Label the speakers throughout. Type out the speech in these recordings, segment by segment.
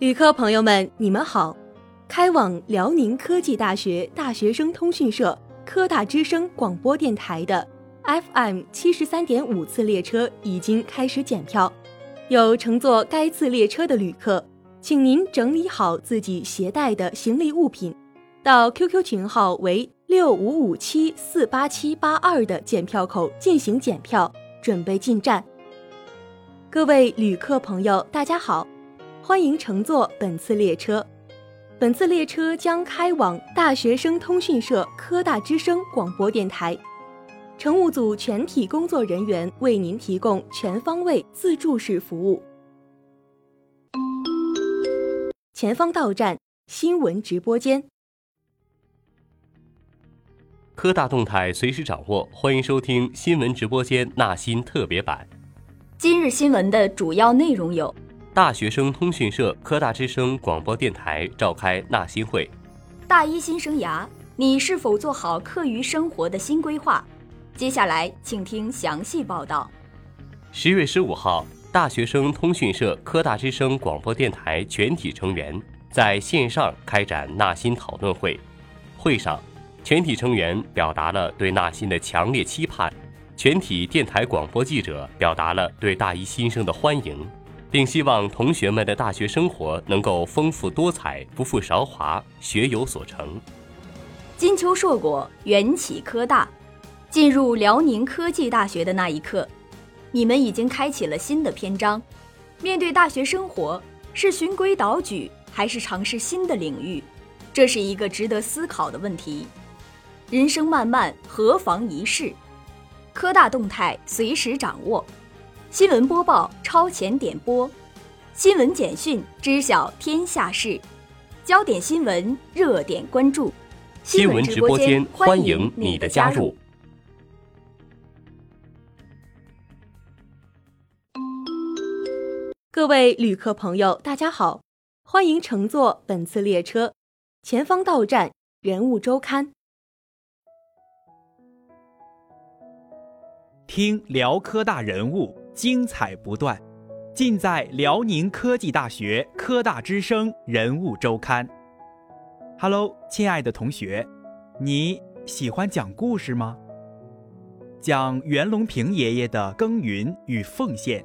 Speaker 1: 旅客朋友们，你们好！开往辽宁科技大学大学生通讯社科大之声广播电台的 FM 七十三点五次列车已经开始检票，有乘坐该次列车的旅客，请您整理好自己携带的行李物品，到 QQ 群号为六五五七四八七八二的检票口进行检票，准备进站。各位旅客朋友，大家好，欢迎乘坐本次列车。本次列车将开往大学生通讯社科大之声广播电台，乘务组全体工作人员为您提供全方位自助式服务。前方到站新闻直播间，
Speaker 2: 科大动态随时掌握，欢迎收听新闻直播间纳新特别版。
Speaker 3: 今日新闻的主要内容有。
Speaker 2: 大学生通讯社科大之声广播电台召开纳新会。
Speaker 3: 大一新生涯，你是否做好课余生活的新规划？接下来，请听详细报道。
Speaker 2: 十月十五号，大学生通讯社科大之声广播电台全体成员在线上开展纳新讨论会。会上，全体成员表达了对纳新的强烈期盼，全体电台广播记者表达了对大一新生的欢迎。并希望同学们的大学生活能够丰富多彩、不负韶华、学有所成。
Speaker 3: 金秋硕果，缘起科大。进入辽宁科技大学的那一刻，你们已经开启了新的篇章。面对大学生活，是循规蹈矩，还是尝试新的领域？这是一个值得思考的问题。人生漫漫，何妨一试？科大动态，随时掌握。新闻播报，超前点播；新闻简讯，知晓天下事；焦点新闻，热点关注。
Speaker 2: 新闻直播间欢迎你的加入。
Speaker 1: 各位旅客朋友，大家好，欢迎乘坐本次列车。前方到站人物周刊，
Speaker 4: 听辽科大人物。精彩不断，尽在辽宁科技大学科大之声人物周刊。Hello，亲爱的同学，你喜欢讲故事吗？讲袁隆平爷爷的耕耘与奉献，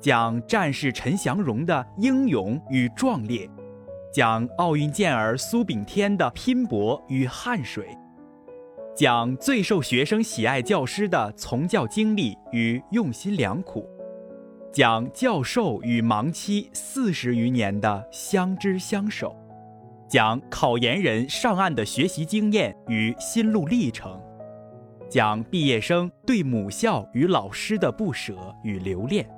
Speaker 4: 讲战士陈祥荣的英勇与壮烈，讲奥运健儿苏炳添的拼搏与汗水，讲最受学生喜爱教师的从教经历与用心良苦。讲教授与盲妻四十余年的相知相守，讲考研人上岸的学习经验与心路历程，讲毕业生对母校与老师的不舍与留恋，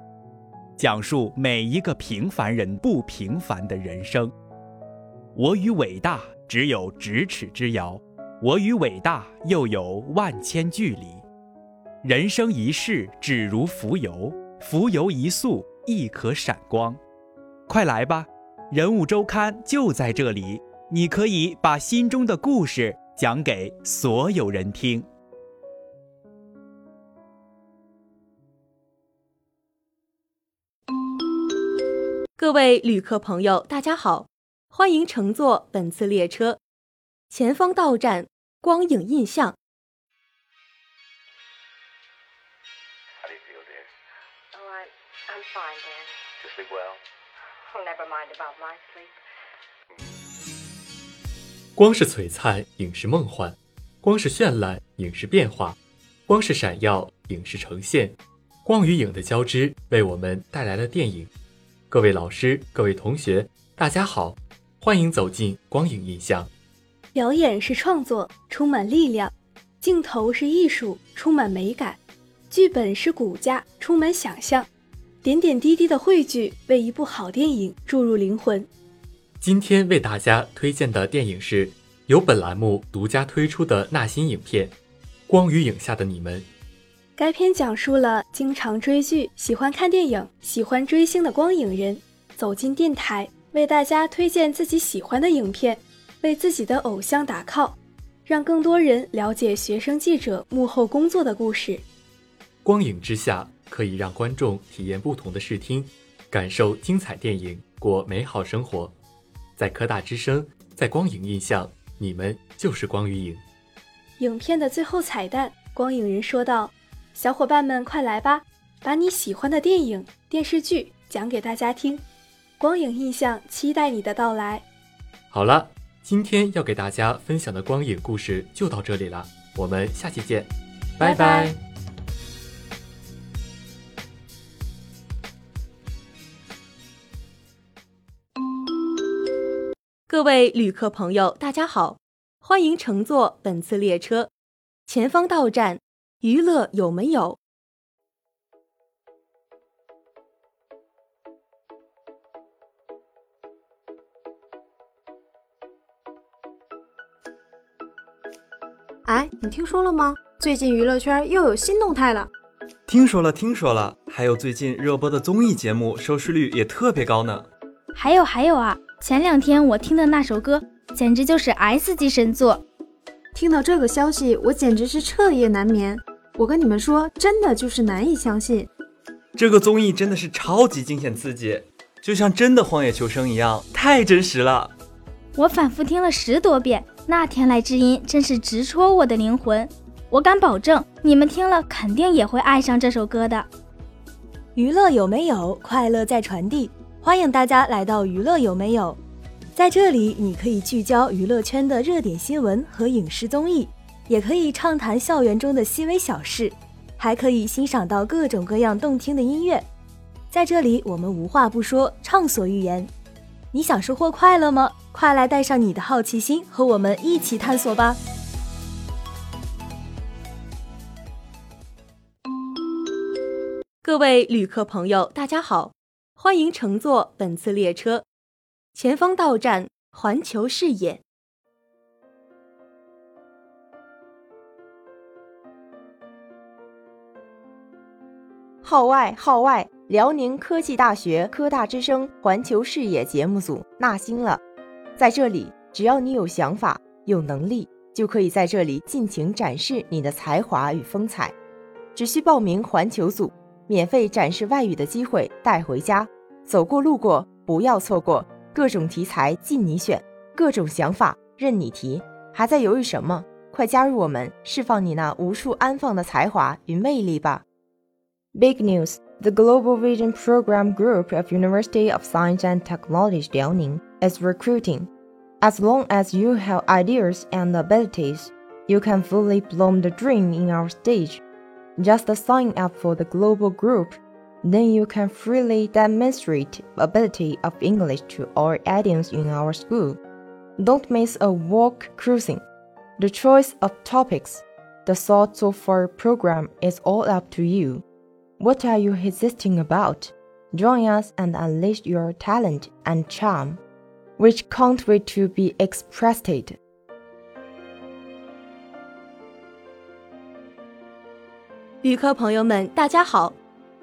Speaker 4: 讲述每一个平凡人不平凡的人生。我与伟大只有咫尺之遥，我与伟大又有万千距离。人生一世，只如浮游。浮游一粟，亦可闪光。快来吧，人物周刊就在这里，你可以把心中的故事讲给所有人听。
Speaker 1: 各位旅客朋友，大家好，欢迎乘坐本次列车。前方到站光影印象。
Speaker 5: 光是璀璨，影视梦幻；光是绚烂，影视变化；光是闪耀，影视呈现。光与影的交织，为我们带来了电影。各位老师，各位同学，大家好，欢迎走进光影印象。
Speaker 6: 表演是创作，充满力量；镜头是艺术，充满美感；剧本是骨架，充满想象。点点滴滴的汇聚，为一部好电影注入灵魂。
Speaker 5: 今天为大家推荐的电影是由本栏目独家推出的纳新影片《光与影下的你们》。
Speaker 6: 该片讲述了经常追剧、喜欢看电影、喜欢追星的光影人走进电台，为大家推荐自己喜欢的影片，为自己的偶像打 call，让更多人了解学生记者幕后工作的故事。
Speaker 5: 光影之下。可以让观众体验不同的视听，感受精彩电影，过美好生活。在科大之声，在光影印象，你们就是光与影。
Speaker 6: 影片的最后彩蛋，光影人说道：“小伙伴们，快来吧，把你喜欢的电影、电视剧讲给大家听。光影印象期待你的到来。”
Speaker 5: 好了，今天要给大家分享的光影故事就到这里了，我们下期见，拜拜。
Speaker 1: 各位旅客朋友，大家好，欢迎乘坐本次列车。前方到站，娱乐有没有？
Speaker 7: 哎，你听说了吗？最近娱乐圈又有新动态了。
Speaker 8: 听说了，听说了，还有最近热播的综艺节目收视率也特别高呢。
Speaker 9: 还有还有啊！前两天我听的那首歌，简直就是 S 级神作。
Speaker 7: 听到这个消息，我简直是彻夜难眠。我跟你们说，真的就是难以相信。
Speaker 8: 这个综艺真的是超级惊险刺激，就像真的荒野求生一样，太真实了。
Speaker 9: 我反复听了十多遍，那天籁之音真是直戳我的灵魂。我敢保证，你们听了肯定也会爱上这首歌的。
Speaker 1: 娱乐有没有？快乐在传递。欢迎大家来到娱乐有没有？在这里，你可以聚焦娱乐圈的热点新闻和影视综艺，也可以畅谈校园中的细微小事，还可以欣赏到各种各样动听的音乐。在这里，我们无话不说，畅所欲言。你想收获快乐吗？快来带上你的好奇心，和我们一起探索吧！各位旅客朋友，大家好。欢迎乘坐本次列车，前方到站环球视野。
Speaker 10: 号外号外！辽宁科技大学科大之声环球视野节目组纳新了，在这里，只要你有想法、有能力，就可以在这里尽情展示你的才华与风采。只需报名环球组。免费展示外语的机会带回家，走过路过不要错过，各种题材尽你选，各种想法任你提，还在犹豫什么？快加入我们，释放你那无处安放的才华与魅力吧！Big news: The Global Vision Program Group of University of Science and Technology Liaoning is recruiting. As long as you have ideas and abilities, you can fully bloom the dream in our stage. Just sign up for the global group. Then you can freely demonstrate ability of English to all audience in our school. Don't miss a walk cruising. The choice of topics, the thoughts of our program is all up to you. What are you hesitating about? Join us and unleash your talent and charm, which can't wait to be expressed.
Speaker 1: 旅客朋友们，大家好！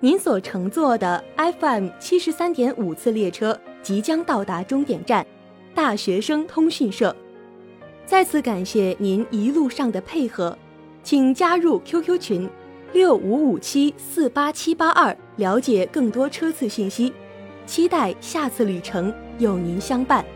Speaker 1: 您所乘坐的 FM 七十三点五次列车即将到达终点站——大学生通讯社。再次感谢您一路上的配合，请加入 QQ 群六五五七四八七八二，了解更多车次信息。期待下次旅程有您相伴。